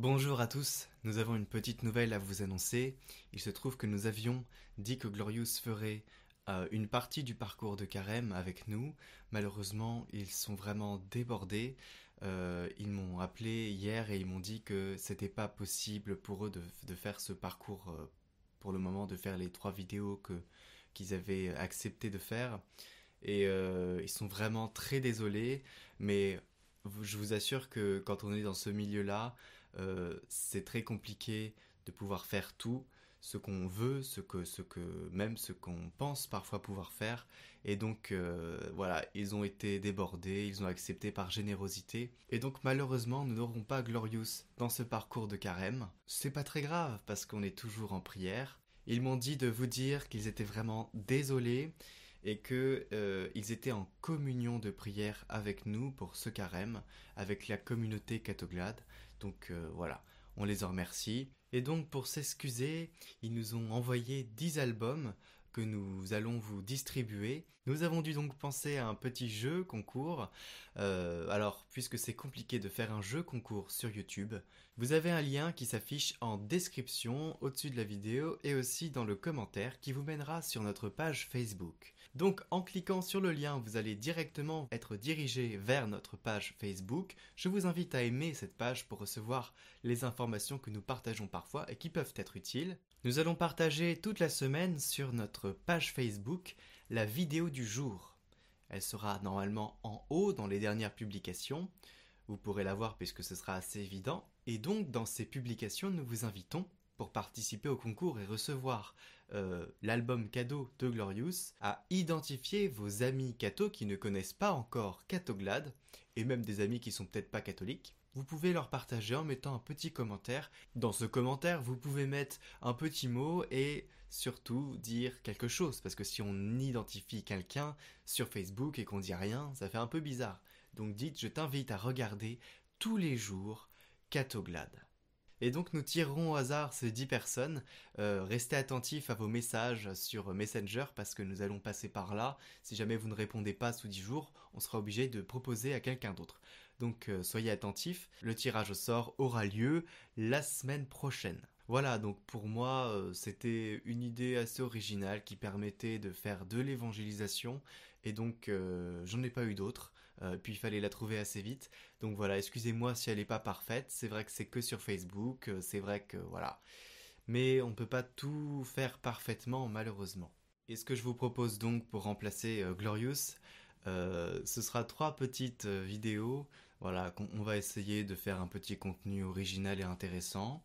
Bonjour à tous, nous avons une petite nouvelle à vous annoncer. Il se trouve que nous avions dit que Glorious ferait euh, une partie du parcours de carême avec nous. Malheureusement, ils sont vraiment débordés. Euh, ils m'ont appelé hier et ils m'ont dit que c'était pas possible pour eux de, faire ce parcours euh, pour le moment, de faire les trois vidéos qu'ils avaient accepté de faire. Et ils sont vraiment très désolés, mais je vous assure que quand on est dans ce milieu-là, euh, c'est très compliqué de pouvoir faire tout ce qu'on veut, ce que, même ce qu'on pense parfois pouvoir faire. Et donc, euh, voilà, ils ont été débordés, ils ont accepté par générosité. Et donc, malheureusement, nous n'aurons pas Glorious dans ce parcours de carême. C'est pas très grave parce qu'on est toujours en prière. Ils m'ont dit de vous dire qu'ils étaient vraiment désolés et qu'ils euh, étaient en communion de prière avec nous pour ce carême, avec la communauté catoglade. Donc euh, voilà, on les en remercie. Et donc pour s'excuser, ils nous ont envoyé 10 albums que nous allons vous distribuer. Nous avons dû donc penser à un petit jeu concours. Euh, alors, puisque c'est compliqué de faire un jeu concours sur YouTube, vous avez un lien qui s'affiche en description au-dessus de la vidéo et aussi dans le commentaire qui vous mènera sur notre page Facebook. Donc en cliquant sur le lien, vous allez directement être dirigé vers notre page Facebook. Je vous invite à aimer cette page pour recevoir les informations que nous partageons parfois et qui peuvent être utiles. Nous allons partager toute la semaine sur notre page Facebook la vidéo du jour. Elle sera normalement en haut dans les dernières publications. Vous pourrez la voir puisque ce sera assez évident. Et donc dans ces publications, nous vous invitons pour participer au concours et recevoir euh, l'album cadeau de Glorious, à identifier vos amis cathos qui ne connaissent pas encore Catoglade, et même des amis qui sont peut-être pas catholiques. Vous pouvez leur partager en mettant un petit commentaire. Dans ce commentaire, vous pouvez mettre un petit mot et surtout dire quelque chose. Parce que si on identifie quelqu'un sur Facebook et qu'on dit rien, ça fait un peu bizarre. Donc dites, je t'invite à regarder tous les jours Catoglade. Et donc nous tirerons au hasard ces 10 personnes. Euh, restez attentifs à vos messages sur Messenger parce que nous allons passer par là. Si jamais vous ne répondez pas sous 10 jours, on sera obligé de proposer à quelqu'un d'autre. Donc euh, soyez attentifs. Le tirage au sort aura lieu la semaine prochaine. Voilà, donc pour moi, euh, c'était une idée assez originale qui permettait de faire de l'évangélisation, et donc j'en ai pas eu d'autres. Euh, puis il fallait la trouver assez vite. Donc voilà, excusez-moi si elle n'est pas parfaite. C'est vrai que c'est que sur Facebook. Euh, c'est vrai que voilà. Mais on ne peut pas tout faire parfaitement, malheureusement. Et ce que je vous propose donc pour remplacer euh, Glorious, ce sera trois petites vidéos. Voilà, on va essayer de faire un petit contenu original et intéressant.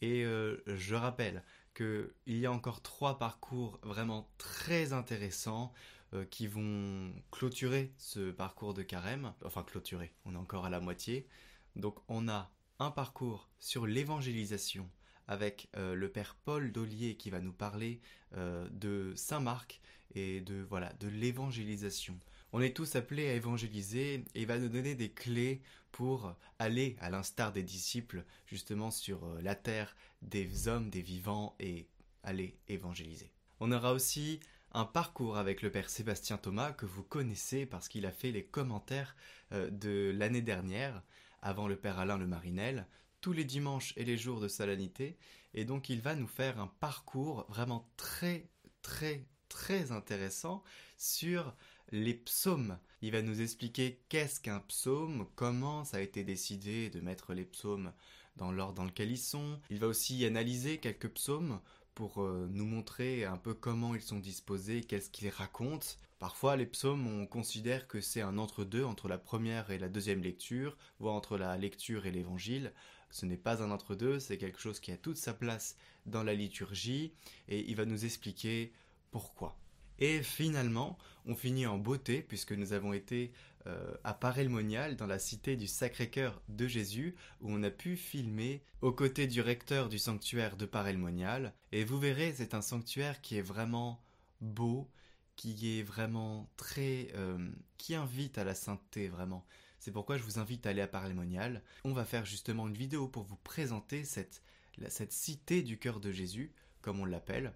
Et je rappelle qu'il y a encore trois parcours vraiment très intéressants euh, qui vont clôturer ce parcours de carême. Enfin, clôturer, on est encore à la moitié. Donc, on a un parcours sur l'évangélisation avec euh, le père Paul Dollier qui va nous parler euh, de Saint Marc et de voilà de l'évangélisation. On est tous appelés à évangéliser et il va nous donner des clés pour aller à l'instar des disciples justement sur la terre des hommes, des vivants et aller évangéliser. On aura aussi un parcours avec le père Sébastien Thomas que vous connaissez parce qu'il a fait les commentaires euh, de l'année dernière avant le père Alain Le Marinel tous les dimanches et les jours de solennité et donc il va nous faire un parcours vraiment très très très intéressant sur les psaumes. Il va nous expliquer qu'est-ce qu'un psaume, comment ça a été décidé de mettre les psaumes dans l'ordre dans lequel ils sont. Il va aussi analyser quelques psaumes pour euh, nous montrer un peu comment ils sont disposés, qu'est-ce qu'ils racontent. Parfois, les psaumes, on considère que c'est un entre-deux entre la première et la deuxième lecture, voire entre la lecture et l'évangile. Ce n'est pas un entre-deux, c'est quelque chose qui a toute sa place dans la liturgie, et il va nous expliquer pourquoi. Et finalement, on finit en beauté, puisque nous avons été euh, à Paray-le-Monial, dans la cité du Sacré-Cœur de Jésus, où on a pu filmer aux côtés du recteur du sanctuaire de Paray-le-Monial. Et vous verrez, c'est un sanctuaire qui est vraiment beau, qui est vraiment très... Euh, qui invite à la sainteté, vraiment. C'est pourquoi je vous invite à aller à Paray-le-Monial. On va faire justement une vidéo pour vous présenter cette, cette cité du cœur de Jésus, comme on l'appelle.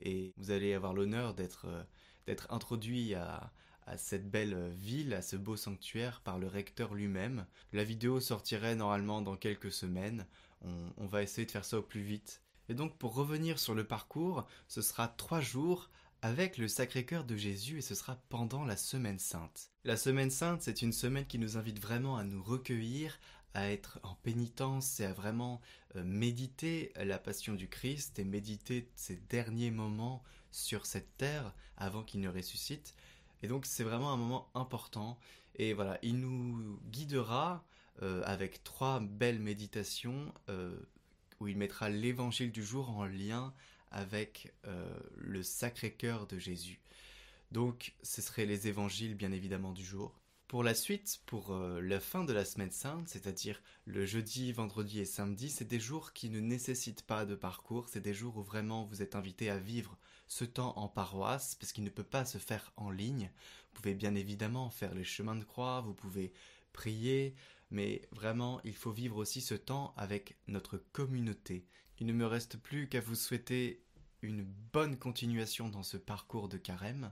Et vous allez avoir l'honneur d'être... Euh, d'être introduit à, à cette belle ville, à ce beau sanctuaire par le recteur lui-même. La vidéo sortirait normalement dans quelques semaines. On, va essayer de faire ça au plus vite. Et donc pour revenir sur le parcours, ce sera trois jours avec le Sacré-Cœur de Jésus et ce sera pendant la Semaine Sainte. La Semaine Sainte, c'est une semaine qui nous invite vraiment à nous recueillir, à être en pénitence et à vraiment euh, méditer la passion du Christ et méditer ces derniers moments sur cette terre avant qu'il ne ressuscite. Et donc c'est vraiment un moment important. Et voilà, il nous guidera euh, avec trois belles méditations euh, où il mettra l'évangile du jour en lien avec euh, le Sacré-Cœur de Jésus. Donc ce seraient les évangiles bien évidemment du jour. Pour la suite, pour la fin de la semaine sainte, c'est-à-dire le jeudi, vendredi et samedi, c'est des jours qui ne nécessitent pas de parcours, c'est des jours où vraiment vous êtes invité à vivre ce temps en paroisse, parce qu'il ne peut pas se faire en ligne. Vous pouvez bien évidemment faire les chemins de croix, vous pouvez prier, mais vraiment, il faut vivre aussi ce temps avec notre communauté. Il ne me reste plus qu'à vous souhaiter une bonne continuation dans ce parcours de carême.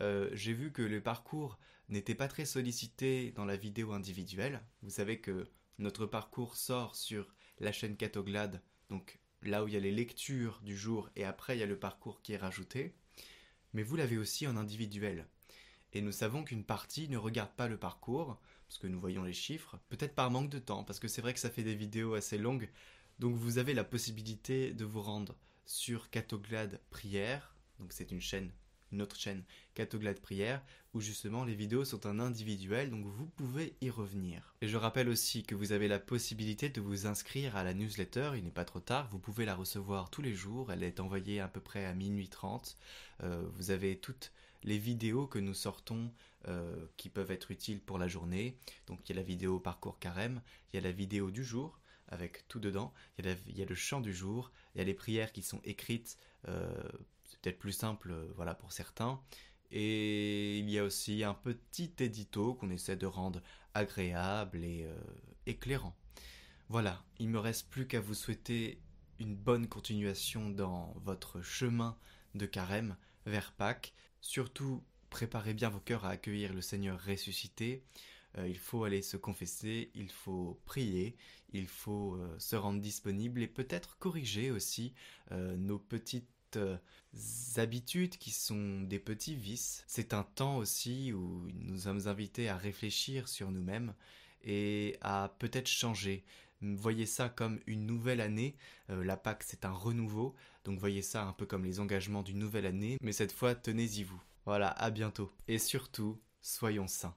Euh, j'ai vu que le parcours n'était pas très sollicité dans la vidéo individuelle. Vous savez que notre parcours sort sur la chaîne Catoglade, donc là où il y a les lectures du jour et après il y a le parcours qui est rajouté, mais vous l'avez aussi en individuel. Et nous savons qu'une partie ne regarde pas le parcours, parce que nous voyons les chiffres, peut-être par manque de temps, parce que c'est vrai que ça fait des vidéos assez longues, donc vous avez la possibilité de vous rendre sur Catoglade Prière, donc c'est une chaîne notre chaîne Catoglade Prière, où justement les vidéos sont en individuel, donc vous pouvez y revenir. Et je rappelle aussi que vous avez la possibilité de vous inscrire à la newsletter, il n'est pas trop tard, vous pouvez la recevoir tous les jours, elle est envoyée à peu près à minuit 30. Euh, vous avez toutes les vidéos que nous sortons euh, qui peuvent être utiles pour la journée. Donc il y a la vidéo parcours carême, il y a la vidéo du jour avec tout dedans, il y a, le chant du jour, il y a les prières qui sont écrites euh, c'est peut-être plus simple euh, voilà pour certains. Et il y a aussi un petit édito qu'on essaie de rendre agréable et euh, éclairant. Voilà, il me reste plus qu'à vous souhaiter une bonne continuation dans votre chemin de carême vers Pâques. Surtout, préparez bien vos cœurs à accueillir le Seigneur ressuscité. Euh, il faut aller se confesser, il faut prier, il faut se rendre disponible et peut-être corriger aussi nos petites habitudes qui sont des petits vices. C'est un temps aussi où nous sommes invités à réfléchir sur nous-mêmes et à peut-être changer. Voyez ça comme une nouvelle année. Euh, la Pâque, c'est un renouveau. Donc voyez ça un peu comme les engagements d'une nouvelle année. Mais cette fois, tenez-y vous. Voilà, à bientôt. Et surtout, soyons saints.